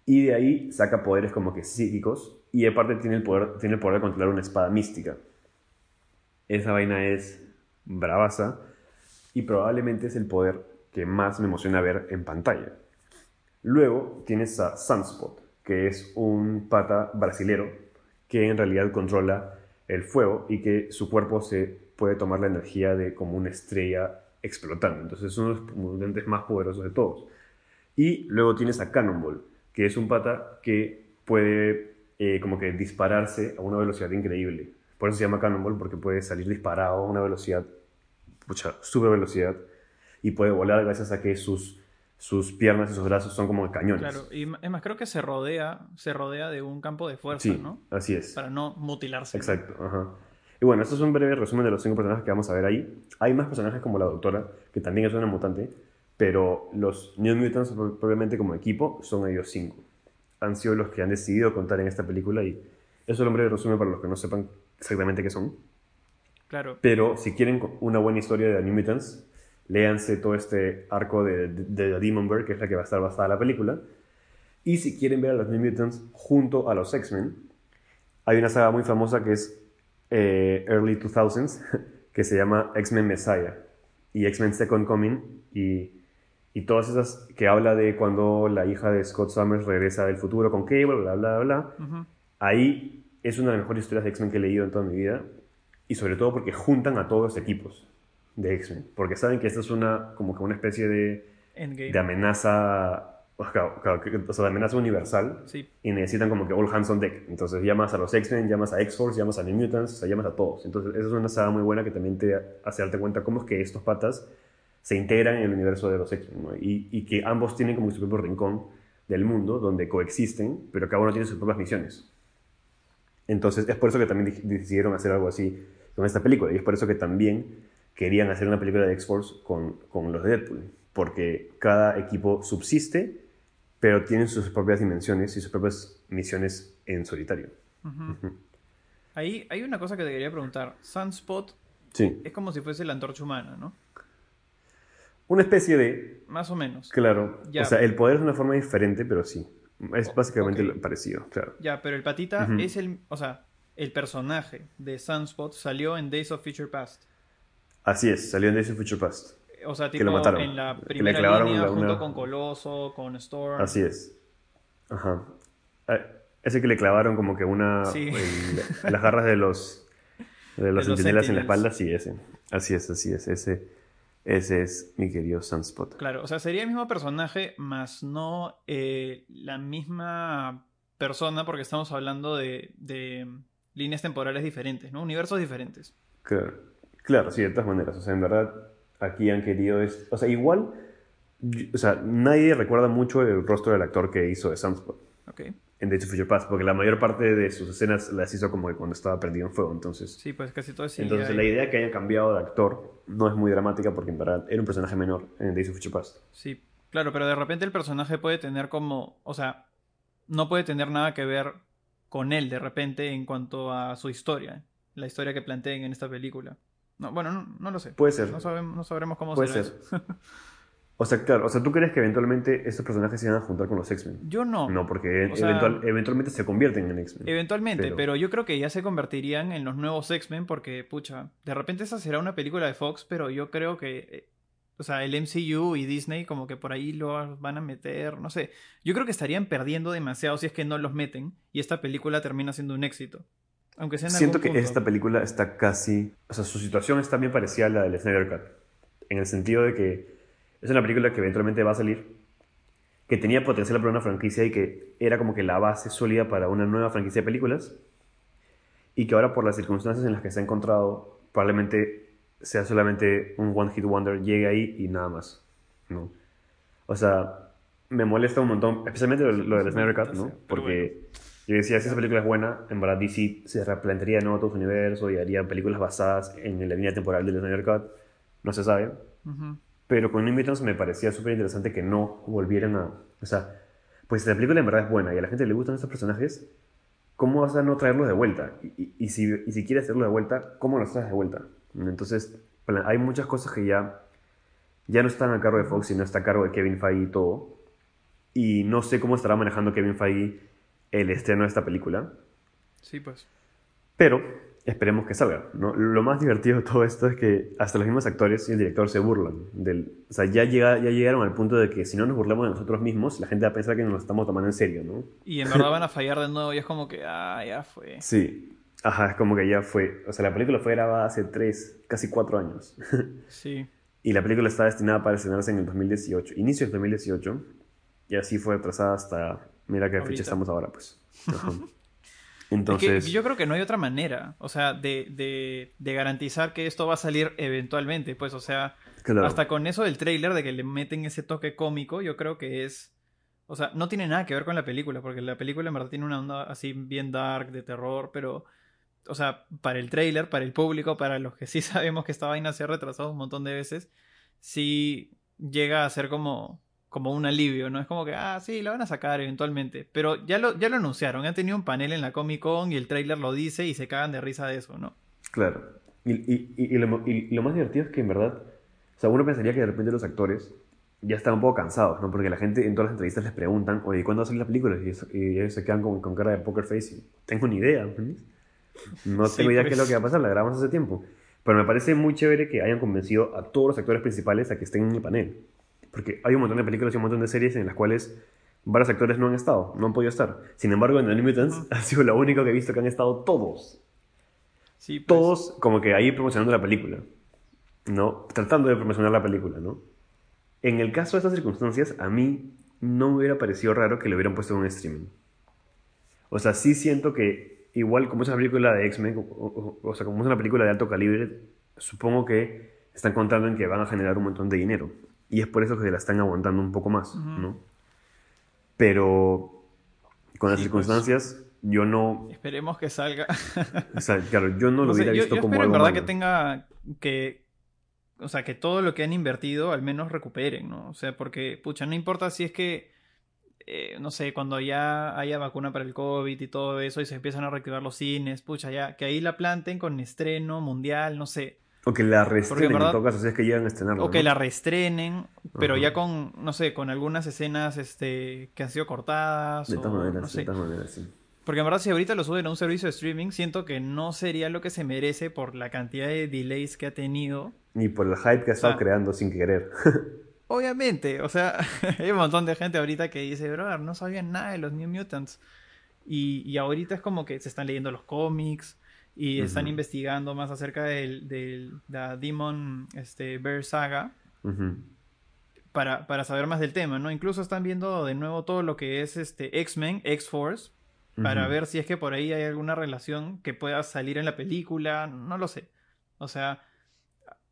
Y de ahí saca poderes como que psíquicos y aparte tiene el poder, tiene el poder de controlar una espada mística. Esa vaina es bravaza y probablemente es el poder que más me emociona ver en pantalla. Luego tienes a Sunspot, que es un pata brasilero que en realidad controla el fuego y que su cuerpo se puede tomar la energía de como una estrella explotando. Entonces es uno de los mutantes más poderosos de todos. Y luego tienes a Cannonball, que es un pata que puede eh, como que dispararse a una velocidad increíble. Por eso se llama Cannonball, porque puede salir disparado a una velocidad, mucha super velocidad, y puede volar gracias a que sus, sus piernas y sus brazos son como cañones. Claro, y es más, creo que se rodea, se rodea de un campo de fuerza, Sí, ¿no? así es. Para no mutilarse. Exacto, ajá. Y bueno, esto es un breve resumen de los cinco personajes que vamos a ver ahí. Hay más personajes como la doctora, que también es una mutante, pero los New Mutants, pro- propiamente como equipo, son ellos cinco. Han sido los que han decidido contar en esta película y eso es un breve resumen para los que no sepan exactamente qué son. Claro. Pero si quieren una buena historia de New Mutants, léanse todo este arco de, de, de The Demon Bird, que es la que va a estar basada la película. Y si quieren ver a los New Mutants junto a los X-Men, hay una saga muy famosa que es eh, Early 2000s, [laughs] que se llama X-Men Messiah y X-Men Second Coming, y, y todas esas que habla de cuando la hija de Scott Summers regresa del futuro con Cable, bla, bla, bla. Ujú. Ahí es una de las mejores historias de X-Men que he leído en toda mi vida. Y sobre todo porque juntan a todos los equipos de X-Men. Porque saben que esta es una, como que una especie de, Endgame. de amenaza, o sea, de amenaza universal. Sí. Y necesitan como que all hands on deck. Entonces llamas a los X-Men, llamas a X-Force, llamas a New Mutants, o sea, llamas a todos. Entonces esa es una saga muy buena que también te hace darte cuenta cómo es que estos patas se integran en el universo de los X-Men. ¿no? Y, y que ambos tienen como su propio rincón del mundo donde coexisten, pero cada uno tiene sus propias misiones. Entonces, es por eso que también di- decidieron hacer algo así con esta película. Y es por eso que también querían hacer una película de X-Force con, con los de Deadpool. Porque cada equipo subsiste, pero tienen sus propias dimensiones y sus propias misiones en solitario. Ahí hay una cosa que te quería preguntar. Sunspot Sí. es como si fuese la antorcha humana, ¿no? Una especie de... Más o menos. Claro. Ya. O sea, el poder es una forma diferente, pero sí. Es básicamente parecido, claro. Ya, pero el patita es el. O sea, el personaje de Sunspot salió en Days of Future Past. Así es, salió en Days of Future Past. O sea, Que tipo lo mataron. en la Que le primera clavaron línea junto una- con Coloso, con Storm. Así es. Ajá. Eh, Ese que le clavaron como que una... Sí. el- las garras de los... De [laughs] los De los centinelas en la espalda, sí, ese. Así es, así es. Ese, ese es mi querido Sunspot. Claro, o sea, sería el mismo personaje, más no eh, la misma persona, porque estamos hablando de, de líneas temporales diferentes, ¿no? Universos diferentes. Claro. Claro, sí, de todas maneras. O sea, en verdad, aquí han querido... Es, o sea, igual... O sea, nadie recuerda mucho el rostro del actor que hizo de Sunspot Ok. en Days of Future Past, porque la mayor parte de sus escenas las hizo como que cuando estaba prendido en fuego, entonces... Sí, pues casi todo es Entonces la idea que hayan cambiado de actor no es muy dramática porque en verdad era un personaje menor en Days of Future Past. Sí, claro, pero de repente el personaje puede tener como, o sea, no puede tener nada que ver con él de repente en cuanto a su historia, la historia que planteen en esta película. No, bueno, no, no lo sé. Puede ser. No, sabemos, no sabremos cómo Puede será ser. eso. [laughs] O sea, claro, o sea, ¿tú crees que eventualmente estos personajes se van a juntar con los X-Men? Yo no. No, porque O sea- eventual- eventualmente se convierten en X-Men. Eventualmente, Pero- pero... yo creo que ya se convertirían en los nuevos X-Men porque, pucha, de repente esa será una película de Fox, pero yo creo que, eh, o sea, el MCU y Disney como que por ahí lo van a meter, no sé. Yo creo que estarían perdiendo demasiado si es que no los meten y esta película termina siendo un éxito. Aunque sea en Siento que algún punto. esta película está casi... O sea, su situación es también parecida a la del Snyder Cut. En el sentido de que es una película que eventualmente va a salir, que tenía potencial para una franquicia y que era como que la base sólida para una nueva franquicia de películas, y que ahora por las circunstancias en las que se ha encontrado, probablemente sea solamente un One Hit Wonder, llegue ahí y nada más. ¿no? O sea, me molesta un montón, especialmente lo, lo del Snyder Cut, ¿no? Porque yo decía, si esa película es buena, en verdad DC se replantearía de nuevo todo su universo y haría películas basadas en la línea temporal del Snyder Cut, no se sabe. Ujú. Pero con Mutants me parecía súper interesante que no volvieran a... O sea, pues si la película en verdad es buena y a la gente le gustan estos personajes, ¿cómo vas a no traerlo de vuelta? Y, y, si, y si quieres hacerlo de vuelta, ¿cómo lo traes de vuelta? Entonces, hay muchas cosas que ya, ya no están a cargo de Fox, sino está a cargo de Kevin Feige y todo. Y no sé cómo estará manejando Kevin Feige el estreno de esta película. Sí, pues. Pero esperemos que salga. ¿no? Lo más divertido de todo esto es que hasta los mismos actores y el director se burlan. Del, o sea, ya, llega, ya llegaron al punto de que si no nos burlamos de nosotros mismos, la gente va a pensar que nos estamos tomando en serio, ¿no? Y en verdad van a fallar de nuevo y es como que, ah, ya fue. [laughs] Sí. Ajá, es como que ya fue. O sea, la película fue grabada hace tres, casi cuatro años. [laughs] Sí. y la película está destinada para estrenarse en el 2018, inicio del 2018. Y así fue atrasada hasta, mira qué fecha estamos ahora, pues. [laughs] Entonces... yo creo que no hay otra manera, o sea, de, de, garantizar que esto va a salir eventualmente, pues, o sea, hasta con eso del trailer de que le meten ese toque cómico, yo creo que es, o sea, no tiene nada que ver con la película, porque la película en verdad tiene una onda así bien dark, de terror, pero, o sea, para el trailer, para el público, para los que sí [laughs] sabemos que esta vaina se ha retrasado un montón de veces, sí llega a ser como como un alivio, ¿no? Es como que, ah, sí, la van a sacar eventualmente. Pero ya lo, ya lo anunciaron, han tenido un panel en la Comic Con y el trailer lo dice y se cagan de risa de eso, ¿no? Claro. Y, y, y, lo, y, lo, más divertido es que en verdad, o sea, uno pensaría que de repente los actores ya están un poco cansados, ¿no? Porque la gente en todas las entrevistas les preguntan, oye, ¿cuándo va a salir la película? Y, ellos se quedan con, con, cara de poker face y tengo ni idea, No tengo idea qué es lo que va a pasar, la grabamos hace tiempo. Pero me parece muy chévere que hayan convencido a todos los actores principales a que estén en el panel. Porque hay un montón de películas y un montón de series en las cuales varios actores no han estado, no han podido estar. Sin embargo, en The Mutants [laughs] ha sido lo único que he visto que han estado todos. Sí, pues. Todos como que ahí promocionando la película. ¿No? Tratando de promocionar la película, ¿no? En el caso de estas circunstancias, a mí no me hubiera parecido raro que lo hubieran puesto en un streaming. O sea, sí siento que, igual como es una película de X-Men, o, o, sea, como es una película de alto calibre, supongo que están contando en que van a generar un montón de dinero y es por eso que se la están aguantando un poco más, ¿no? Pero con las pues. circunstancias, yo no... Esperemos que salga. [laughs] o sea, claro, yo no lo hubiera visto como algo en verdad que tenga que... O sea, que todo lo que han invertido al menos recuperen, ¿no? O sea, porque, pucha, no importa si es que... Eh, no sé, cuando ya haya vacuna para el COVID y todo eso y se empiezan a reactivar los cines, pucha, ya que ahí la planten con estreno mundial, no sé. O que la restrenen, en todo caso, si es que llegan a estrenarlo. O que la restrenen, pero ya con, no sé, con algunas escenas este, que han sido cortadas. De todas maneras, de todas maneras, sí. Porque en verdad, si ahorita lo suben a un servicio de streaming, siento que no sería lo que se merece por la cantidad de delays que ha tenido. Ni por el hype que ha estado creando sin querer. [laughs] obviamente, o sea, [laughs] hay un montón de gente ahorita que dice, brother, no sabían nada de los New Mutants. Y, y ahorita es como que se están leyendo los cómics y están investigando más acerca del, del la Demon este, Bear Saga para, para, saber más del tema, ¿no? Incluso están viendo de nuevo todo lo que es este X-Men, X-Force, para ver si es que por ahí hay alguna relación que pueda salir en la película, no lo sé. O sea,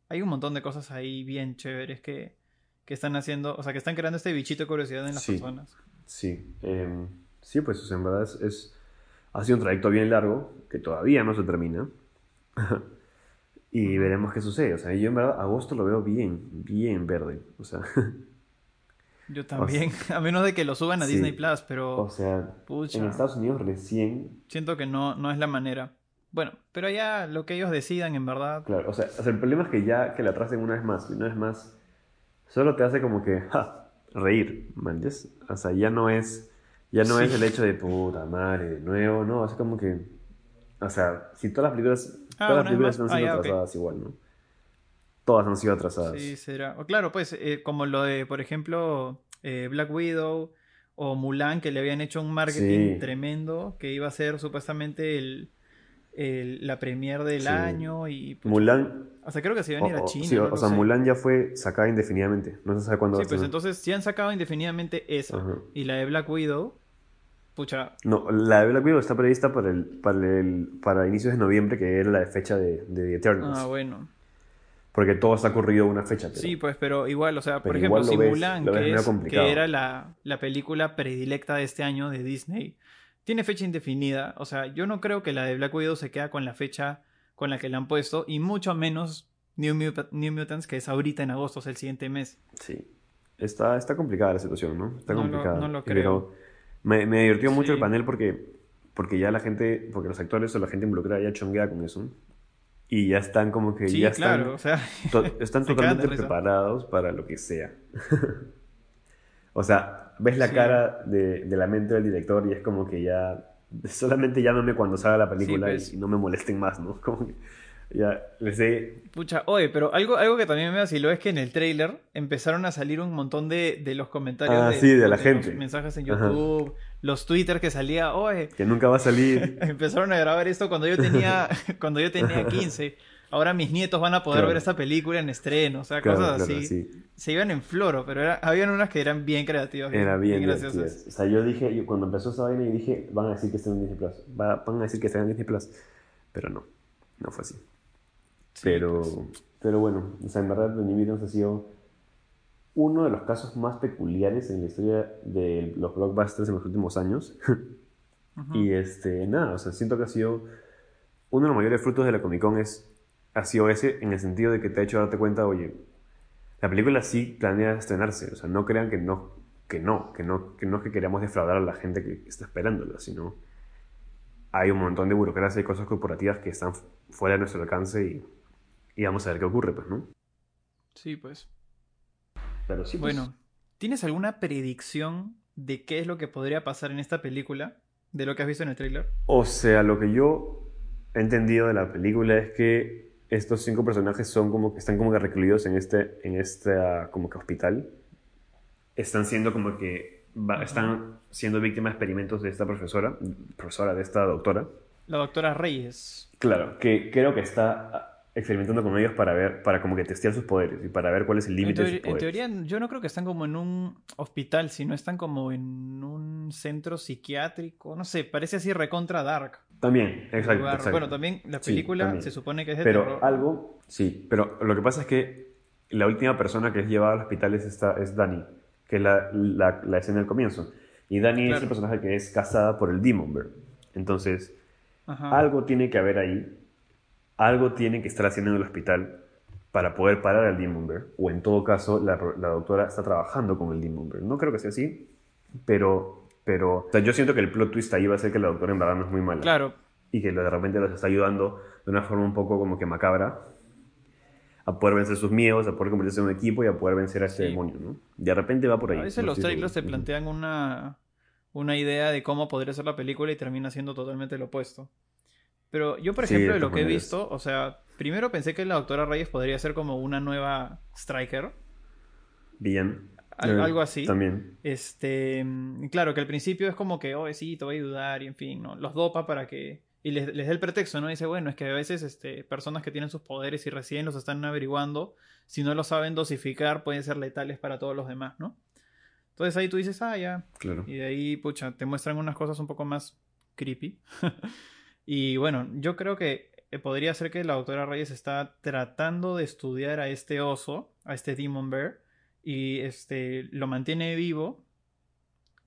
hay un montón de cosas ahí bien chéveres que, que están haciendo, o sea, que están creando este bichito de curiosidad en las personas. Sí, eh, sí, pues en verdad es ha sido un trayecto bien largo, que todavía no se termina. [laughs] y veremos qué sucede. O sea, yo en verdad agosto lo veo bien, bien verde. O sea. [laughs] Yo también, [laughs] a menos de que lo suban a Disney Plus, pero. O sea, en Estados Unidos recién. Siento que no, no es la manera. Bueno, pero ya lo que ellos decidan, en verdad. Claro, o sea, el problema es que ya que la atrasen una vez más, y una vez más, solo te hace como que, ja, reír, ¿me O sea, ya no es ya no es el hecho de puta madre, de nuevo, no, es como que. O sea, si todas las películas. Ah, todas las películas han sido ah, atrasadas igual, ¿no? Todas han sido atrasadas. Sí, será. O claro, pues, eh, como lo de, por ejemplo, eh, Black Widow o Mulan, que le habían hecho un marketing tremendo, que iba a ser supuestamente el, el la premier del año y... Pues, Mulan... O sea, creo que se iban a ir a China. Sí, o, sea, Mulan ya fue sacada indefinidamente. No se sabe cuándo Sí, pues entonces si han sacado indefinidamente esa. Y la de Black Widow, Pucha. No, la de Black Widow está prevista para el, para el para inicios de noviembre, que era la fecha de, de The Eternals. Ah, bueno. Porque todo está ocurrido una fecha. sí, pues, pero igual, o sea, por ejemplo, si Mulan, que, que, era la, la, película predilecta de este año de Disney, tiene fecha indefinida. O sea, yo no creo que la de Black Widow se queda con la fecha con la que la han puesto, y mucho menos New, Mutants, que es ahorita en agosto, es el siguiente mes. Sí. Está, está complicada la situación, ¿no? Está complicada. no lo creo. Me, me divirtió mucho el panel porque porque ya la gente, porque los actores o la gente involucrada ya chonguea con eso. Y ya están como que Sí, ya claro, están, o sea, to- [laughs] están totalmente preparados para lo que sea. [laughs] o sea, ves la Sí. cara de, de la mente del director y es como que ya, solamente llámame cuando salga la película Sí, pues. y, y no me molesten más, ¿no? [laughs] Como que ya les dé Pucha, oye, pero algo, algo que también me vaciló es que en el trailer empezaron a salir un montón de, de los comentarios Ah, sí, de la los gente. mensajes en Ajá. YouTube, los Twitter que salía, oye, que nunca va a salir. [laughs] empezaron a grabar esto cuando yo tenía, [laughs] cuando yo tenía 15. Ahora mis nietos van a poder Claro. ver esta película en estreno, o sea, Claro, cosas claro, así. sí. Se iban en floro, pero era, habían unas que eran bien creativas. Era bien, graciosas. divertidas. O sea, yo dije, yo cuando empezó esa vaina, dije, van a decir que está en Disney Plus. Va- van a decir que está en Disney Plus. Pero no, no fue así. Sí, pero, pues. pero bueno, o sea, en verdad, The New Mutants ha sido uno de los casos más peculiares en la historia de los blockbusters en los últimos años. [laughs] Y este, nada, o sea, siento que ha sido uno de los mayores frutos de la Comic Con es, ha sido ese en el sentido de que te ha hecho darte cuenta, oye, la película sí planea estrenarse, o sea, no crean que no, que no, que no, que no es que queramos defraudar a la gente que está esperándola, sino hay un montón de burocracia y cosas corporativas que están fuera de nuestro alcance y, y vamos a ver qué ocurre, pues, ¿no? Sí, pues. Pero sí, pues, Bueno, ¿tienes alguna predicción de qué es lo que podría pasar en esta película? De lo que has visto en el tráiler. O sea, lo que yo he entendido de la película es que estos cinco personajes son como que están como que recluidos en este, en este ah, como que hospital. Están siendo como que va- están siendo víctimas de experimentos de esta profesora, profesora de esta doctora. La doctora Reyes. Claro, que creo que está experimentando con ellos para ver, para como que testear sus poderes y para ver cuál es el En, límite de sus en poderes. teoría, yo no creo que están como en un hospital, sino están como en un centro psiquiátrico. No sé, parece así recontra dark. También, exacto, exacto. Bueno, también la Sí, película también. se supone que es de Pero terror. algo, sí, pero lo que pasa es que la última persona que es llevada al hospital es, esta, es Dani, que es la, la, la escena del comienzo. Y Dani es el personaje que es casada por el Demon Bear. Entonces, Ajá. algo tiene que haber ahí, algo tiene que estar haciendo en el hospital para poder parar al Demon Bear. O en todo caso, la, la doctora está trabajando con el Demon Bear. No creo que sea así, pero, pero o sea, yo siento que el plot twist ahí va a ser que la doctora en verdad no es muy mala Claro, y que de repente los está ayudando de una forma un poco como que macabra a poder vencer sus miedos, a poder convertirse en un equipo y a poder vencer a este Sí. demonio, ¿no? De repente va por ahí. a veces no los trailers te plantean una, una idea de cómo podría ser la película y termina siendo totalmente lo opuesto. Pero yo, por Sí, ejemplo, de de lo que he visto, o sea, primero pensé que la doctora Reyes podría ser como una nueva Striker. Bien. Al- algo así. También. Este, mm, claro, que al principio es como que, oh, sí, te voy a ayudar y en fin, ¿no? Los dopa para que... Y les, les da el pretexto, ¿no? Dice, bueno, es que a veces este, personas que tienen sus poderes y recién los están averiguando, si no lo saben dosificar, pueden ser letales para todos los demás, ¿no? Entonces ahí tú dices, ah, ya. Claro. Y de ahí, pucha, te muestran unas cosas un poco más creepy. [laughs] y bueno, yo creo que eh, podría ser que la doctora Reyes está tratando de estudiar a este oso, a este Demon Bear, y este lo mantiene vivo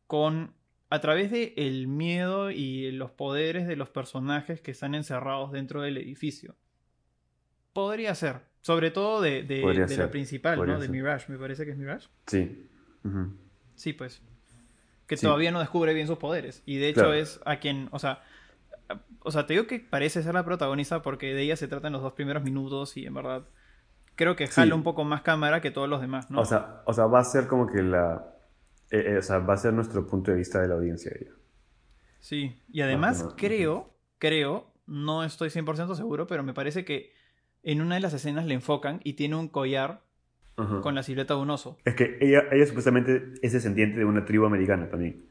con a través de el miedo y los poderes de los personajes que están encerrados dentro del edificio. Podría ser, sobre todo de, de- la principal, ¿no? De. Mirage, me parece que es Mirage. Sí. Sí, pues. Que Sí. todavía no descubre bien sus poderes. Y de hecho Claro. es a quien, o sea, o sea, te digo que parece ser la protagonista porque de ella se trata en los dos primeros minutos y en verdad creo que jala Sí. un poco más cámara que todos los demás, ¿no? O, sea, o sea, va a ser como que la... eh, eh, o sea, va a ser nuestro punto de vista de la audiencia. ella. sí. Y además creo, creo, no estoy 100% seguro, pero me parece que en una de las escenas le enfocan y tiene un collar con la silueta de un oso. Es que ella, ella supuestamente es descendiente de una tribu americana también,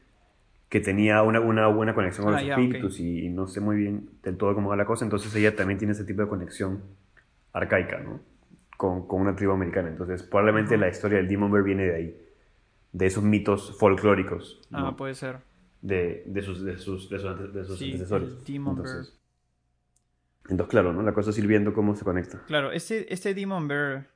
que tenía una, una buena conexión con Ah, los ok. espíritus y, y no sé muy bien del todo cómo va la cosa, entonces ella también tiene ese tipo de conexión arcaica, ¿no? Con, con una tribu americana. Entonces probablemente la historia del Demon Bear viene de ahí, de esos mitos folclóricos, ¿no? Ah, puede ser. de, de sus, de sus, de sus, ante- de sus Sí, antecesores. el Demon Bear. entonces, entonces, claro, ¿no? La cosa es ir viendo cómo se conecta. Claro, este, este Demon Bear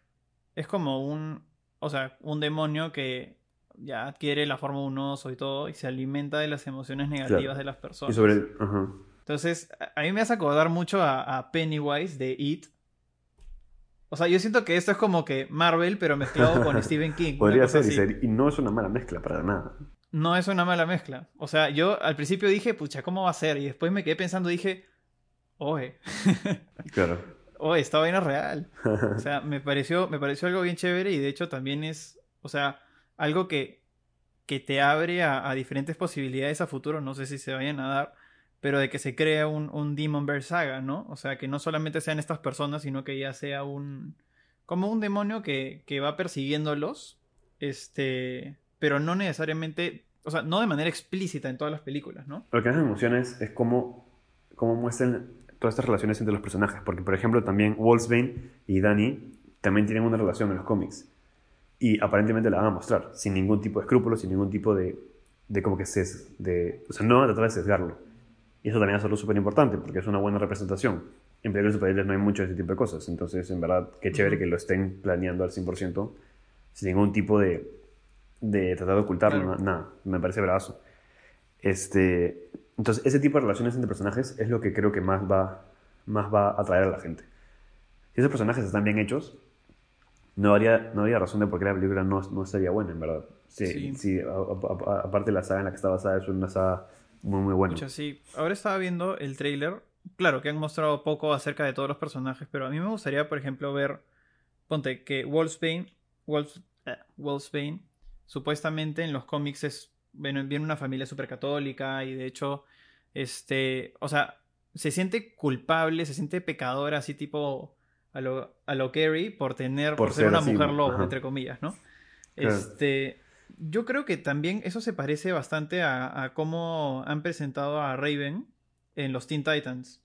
es como un, o sea, un demonio que ya adquiere la forma de un oso y todo y se alimenta de las emociones negativas Claro. de las Y personas. sobre el... Ajá. Entonces, a mí me hace acordar mucho a, a Pennywise de It. O sea, yo siento que esto es como que Marvel, pero mezclado con [laughs] Stephen King. Podría ser y, ser, y no es una mala mezcla para nada. no es una mala mezcla. O sea, yo al principio dije, pucha, ¿cómo va a ser? Y después me quedé pensando, dije, oye. [laughs] Claro. oye, esta vaina es real. [laughs] O sea, me pareció, me pareció algo bien chévere y de hecho también es, o sea, algo que, que te abre a, diferentes posibilidades a futuro. No sé si se vayan a dar, pero de que se crea un, un Demonverse Saga, ¿no? O sea, que no solamente sean estas personas, sino que ya sea un. como un demonio que, que va persiguiéndolos. Este pero no necesariamente, o sea, no de manera explícita en todas las películas, ¿no? Lo que me emociones es cómo, cómo muestran todas estas relaciones entre los personajes, porque por ejemplo también Wolfsbane y Danny también tienen una relación en los cómics y aparentemente la van a mostrar sin ningún tipo de escrúpulos, sin ningún tipo de, de como que ses, de, o sea, no van a tratar de sesgarlo. Y eso también es algo súper importante porque es una buena representación. En películas superiores no hay mucho de ese tipo de cosas, entonces en verdad qué chévere que lo estén planeando al 100% sin ningún tipo de, de tratar de ocultarlo, nada, me parece bravazo. Este, entonces, ese tipo de relaciones entre personajes es lo que creo que más va, más va a atraer a la gente. Si esos personajes están bien hechos, no habría, no habría razón de por qué la película no, no estaría buena, en verdad. Sí, sí. aparte la saga en la que está basada es una saga muy, muy buena. sí. Ahora estaba viendo el trailer. Claro, que han mostrado poco acerca de todos los personajes, pero a mí me gustaría, por ejemplo, ver, ponte, que Wolfsbane, Wolf, eh, Wolfsbane supuestamente en los cómics es, bueno, viene una familia súper católica y de hecho, este, o sea, se siente culpable, se siente pecadora, así tipo a lo, a lo Carrie, por tener, por, ser, una mujer lobo, entre comillas, ¿no? Este, yo creo que también eso se parece bastante a, cómo han presentado a Raven en los Teen Titans.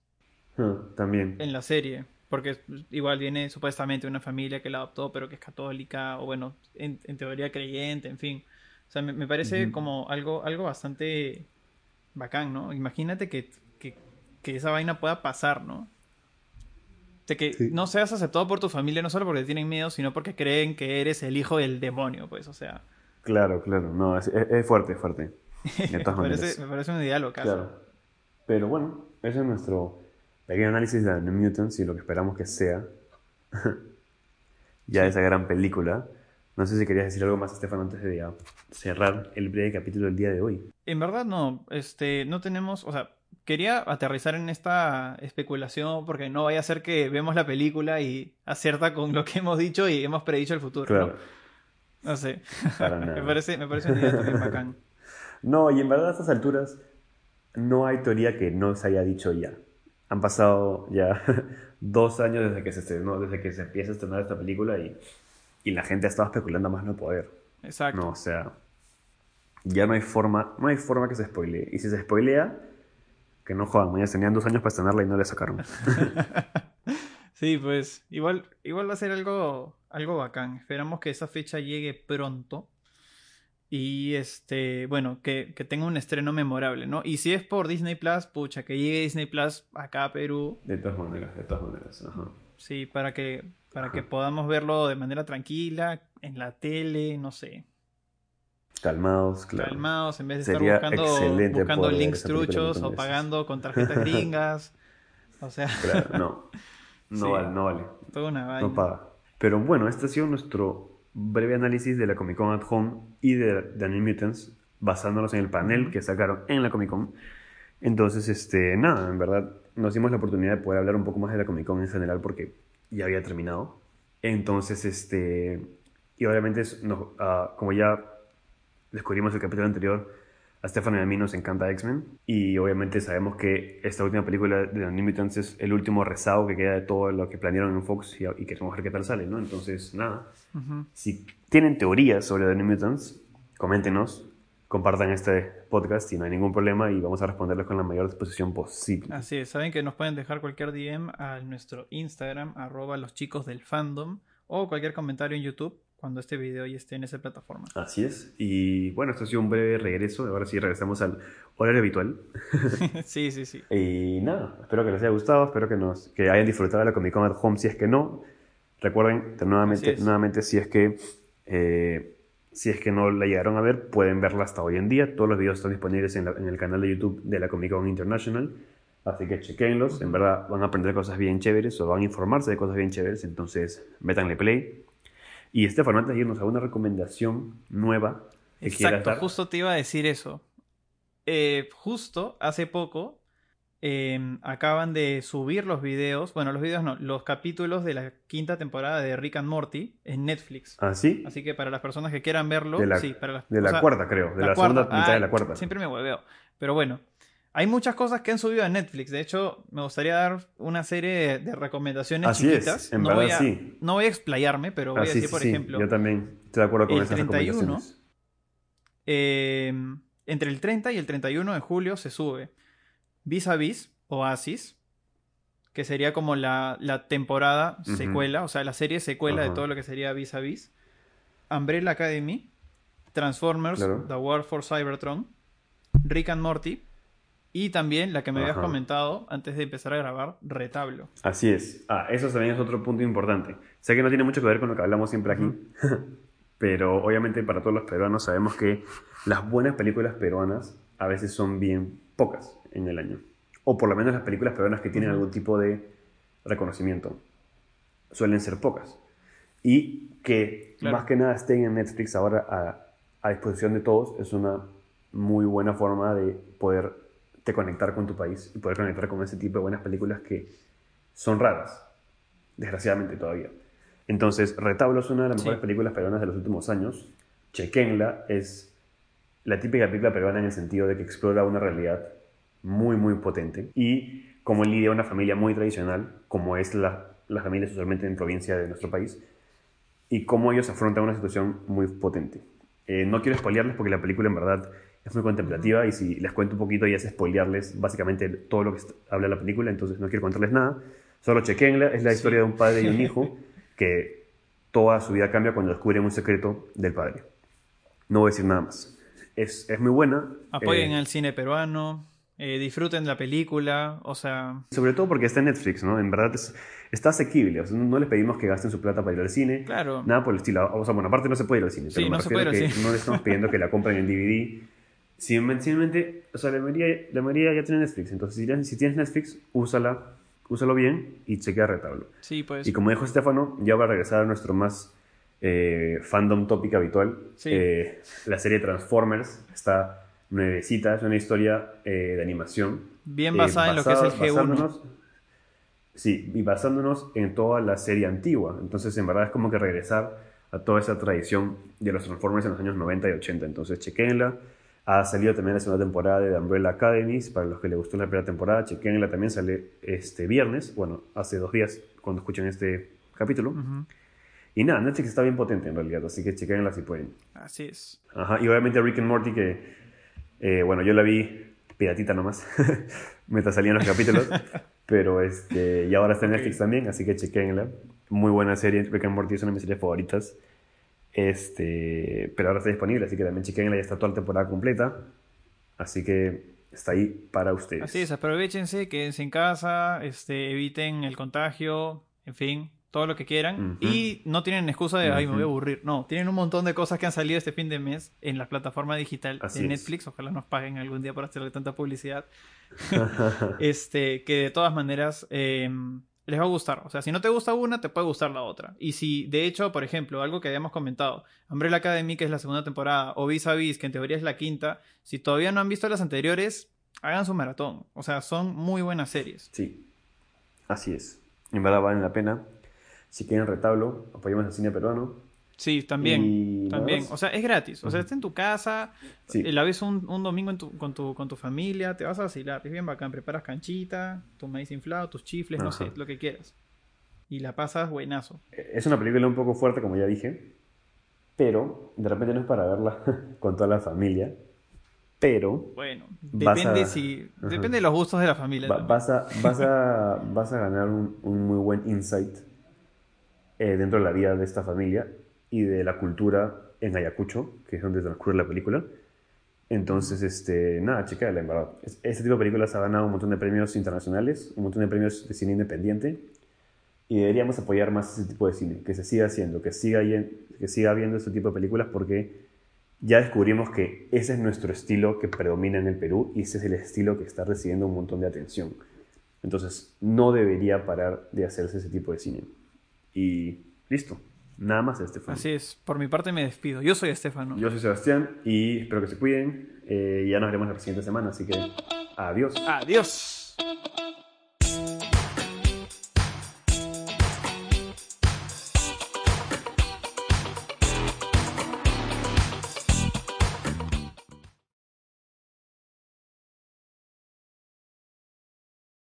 También. En la serie porque igual viene supuestamente una familia que la adoptó, pero que es católica, o bueno, en, teoría creyente, en fin. O sea, me, parece como algo, algo bastante bacán, ¿no? Imagínate que, esa vaina pueda pasar, ¿no? De que no seas aceptado por tu familia no solo porque tienen miedo, sino porque creen que eres el hijo del demonio, pues, o sea. Claro, claro, no, es, fuerte, fuerte. [laughs] me, parece, un ideal Claro. Pero bueno, ese es nuestro pequeño análisis de The Mutants y lo que esperamos que sea [laughs] ya esa gran película. No sé si querías decir algo más, Estefan, antes de cerrar el breve capítulo del día de hoy. En verdad no, este, no tenemos, o sea, quería aterrizar en esta especulación porque no vaya a ser que vemos la película y acierta con lo que hemos dicho y hemos predicho el futuro. Claro. ¿no? sé. [laughs] me, parece, me parece un también bacán. [laughs] No, y en verdad a estas alturas no hay teoría que no se haya dicho ya han pasado ya [laughs] dos años desde que se estrenó, desde que se empieza a estrenar esta película y, y la gente ha estado especulando más no poder. Exacto. No, o sea, ya no hay forma, no hay forma que se spoilee. Y si se spoilea, que no jodan, ya tenían dos años para estrenarla y no le sacaron. [laughs] sí, pues igual, igual va a ser algo, algo bacán. Esperamos que esa fecha llegue pronto. Y este, bueno, que, tenga un estreno memorable, ¿no? Y si es por Disney Plus, pucha, que llegue Disney Plus acá a Perú. De todas maneras, de todas maneras. Sí, para que, para que podamos verlo de manera tranquila, en la tele, no sé. Calmados, claro. Calmados, en vez de estar buscando, buscando links truchos o pagando con tarjetas [laughs] gringas. o sea. Claro, no. [laughs] No vale, no vale. Toda una vaina. No paga. Pero bueno, este ha sido nuestro breve análisis de la Comic Con at Home y de, The New Mutants, basándonos en el panel que sacaron en la Comic Con. Entonces, este, nada, en verdad nos dimos la oportunidad de poder hablar un poco más de la Comic Con en general porque ya había terminado. Entonces, este, y obviamente, ah, como ya descubrimos el capítulo anterior, a Stefan y a mí nos encanta X-Men y obviamente sabemos que esta última película de The New Mutants es el último rezago que queda de todo lo que planearon en Fox y, y queremos ver qué tal sale, ¿no? Entonces, nada, si tienen teorías sobre The New Mutants, coméntenos, compartan este podcast y no hay ningún problema y vamos a responderles con la mayor disposición posible. Así es, saben que nos pueden dejar cualquier DM a nuestro Instagram, arroba los chicos del fandom, o cualquier comentario en YouTube cuando este video ya esté en esa plataforma. Así es. Y bueno, esto ha sido un breve regreso. Ahora sí regresamos al horario habitual. [laughs] sí, sí, sí. Y nada, espero que les haya gustado, espero que, nos, que hayan disfrutado de la Comic Con at Home. Si es que no, recuerden, nuevamente, nuevamente si es que... Eh, si es que no la llegaron a ver, pueden verla hasta hoy en día. Todos los videos están disponibles en, el canal de YouTube de la Comic Con International. Así que chequenlos. En verdad van a aprender cosas bien chéveres o van a informarse de cosas bien chéveres. Entonces, métanle play y Estefan, antes de irnos a una recomendación nueva que Exacto, dar? justo te iba a decir eso. Eh, justo hace poco eh, acaban de subir los videos, bueno, los videos no, los capítulos de la quinta temporada de Rick and Morty en Netflix. ¿Ah, sí? Así que para las personas que quieran verlo, De la, sí, para las- de la sea, cuarta, creo. De la, cuarta. segunda mitad Ah, de la cuarta. Siempre me hueveo. Pero bueno, hay muchas cosas que han subido a Netflix. De hecho, me gustaría dar una serie de recomendaciones Así es, chiquitas. en no, verdad voy a, sí. no voy a explayarme, pero voy Ah, a sí, decir, sí, por ejemplo, Yo también estoy de acuerdo con el esas 31, recomendaciones. eh, entre el 30 y el 31 de julio se sube Vis a Vis, Oasis, que sería como la, la temporada secuela, o sea, la serie secuela de todo lo que sería Vis a Vis. Umbrella Academy, Transformers, Claro. The War for Cybertron, Rick and Morty, y también la que me habías Ajá. comentado antes de empezar a grabar, Retablo. Así es. Ah, eso también es otro punto importante. Sé que no tiene mucho que ver con lo que hablamos siempre aquí, [laughs] pero obviamente para todos los peruanos sabemos que las buenas películas peruanas a veces son bien pocas en el año. O por lo menos las películas peruanas que tienen algún tipo de reconocimiento suelen ser pocas. Y que Claro. más que nada estén en Netflix ahora a, a disposición de todos es una muy buena forma de poder te conectar con tu país y poder conectar con ese tipo de buenas películas que son raras, desgraciadamente todavía. Entonces, Retablo es una de las Sí. mejores películas peruanas de los últimos años. Chequenla es la típica película peruana en el sentido de que explora una realidad muy, muy potente y cómo lidia una familia muy tradicional, como es la, la familia usualmente en provincia de nuestro país, y cómo ellos afrontan una situación muy potente. Eh, no quiero spoilearles porque la película en verdad es muy contemplativa y si les cuento un poquito ya es spoilearles básicamente todo lo que habla la película, entonces no quiero contarles nada. Solo chequenla, es la Sí. historia de un padre y un hijo [laughs] que toda su vida cambia cuando descubren un secreto del padre. No voy a decir nada más. Es, es muy buena. Apoyen eh, al cine peruano, eh, disfruten la película, o sea, Sobre todo porque está en Netflix, ¿no? En verdad es- está asequible. O sea, no les pedimos que gasten su plata para ir al cine. Claro. Nada por el estilo. O sea, bueno, aparte no se puede ir al cine. Sí, pero no se puede ir al que cine. no le estamos pidiendo que la compren en DVD. Simplemente, simplemente, o sea, la mayoría, la mayoría ya tiene Netflix. Entonces, si tienes, si tienes Netflix, úsala, úsalo bien y chequea retablo. sí, pues. Y como dijo Estefano, ya va a regresar a nuestro más eh, fandom topic habitual. Sí. Eh, la serie Transformers está nuevecita, es una historia eh, de animación. Bien eh, basada en lo que es el basada- G1. basándonos- Sí, y basándonos en toda la serie antigua. Entonces, en verdad es como que regresar a toda esa tradición de los Transformers en los años 90 y 80. Entonces, chequenla. Ha salido también la segunda temporada de The Umbrella Academy. Para los que les gustó la primera temporada, chequenla también. Sale este viernes, bueno, hace dos días, cuando escuchen este capítulo. Ujú, Y nada, Netflix está bien potente en realidad, así que chequenla si pueden. Así es. Ajá, y obviamente Rick and Morty, que eh, bueno, yo la vi piratita nomás, [laughs] mientras salían los capítulos, [laughs] pero este, y ahora está en. Netflix también, así que chequenla. Muy buena serie, Rick and Morty es una de mis series favoritas. Este, pero ahora está disponible, así que también chequenla, ya está toda la temporada completa. Así que está ahí para ustedes. Así es, aprovechense, quédense en casa, este, eviten el contagio, en fin, todo lo que quieran. Ujú. Y no tienen excusa de, ay, me voy a aburrir. No, tienen un montón de cosas que han salido este fin de mes en la plataforma digital Así de es. Netflix. Ojalá nos paguen algún día por hacerle tanta publicidad. [laughs] [laughs] este, que de todas maneras eh, les va a gustar. O sea, si no te gusta una, te puede gustar la otra. Y si, de hecho, por ejemplo, algo que habíamos comentado, Umbrella Academy, que es la segunda temporada, o Vis a Vis, que en teoría es la quinta, si todavía no han visto las anteriores, hagan su maratón. O sea, son muy buenas series. Sí, así es. En verdad valen la pena. Si quieren retablo, apoyemos al cine peruano. Sí, también. Y También. O sea, es gratis. O sea, está en tu casa, Sí. la ves un, un domingo en tu- con, tu, con tu familia, te vas a vacilar. Es bien bacán. Preparas canchita, tu maíz inflado, tus chifles, no sé, lo que quieras. Y la pasas buenazo. Es una película un poco fuerte, como ya dije, pero de repente no es para verla [laughs] con toda la familia, pero Bueno, depende a- si. Ajá. Depende de los gustos de la familia. va- también. vas, a, vas, a, vas a ganar un, un muy buen insight eh, dentro de la vida de esta familia y de la cultura en Ayacucho, que es donde transcurre la película. Entonces, este, nada, chica, en verdad. Es- Este tipo de películas ha ganado un montón de premios internacionales, un montón de premios de cine independiente. Y deberíamos apoyar más ese tipo de cine, que se siga haciendo, que siga, que siga habiendo este tipo de películas, porque ya descubrimos que ese es nuestro estilo que predomina en el Perú y ese es el estilo que está recibiendo un montón de atención. Entonces, no debería parar de hacerse ese tipo de cine. Y listo. Nada más, Estefano. Así es, por mi parte me despido. Yo soy Estefano. Yo soy Sebastián y espero que se cuiden. Eh, ya nos veremos la siguiente semana, así que adiós. Adiós.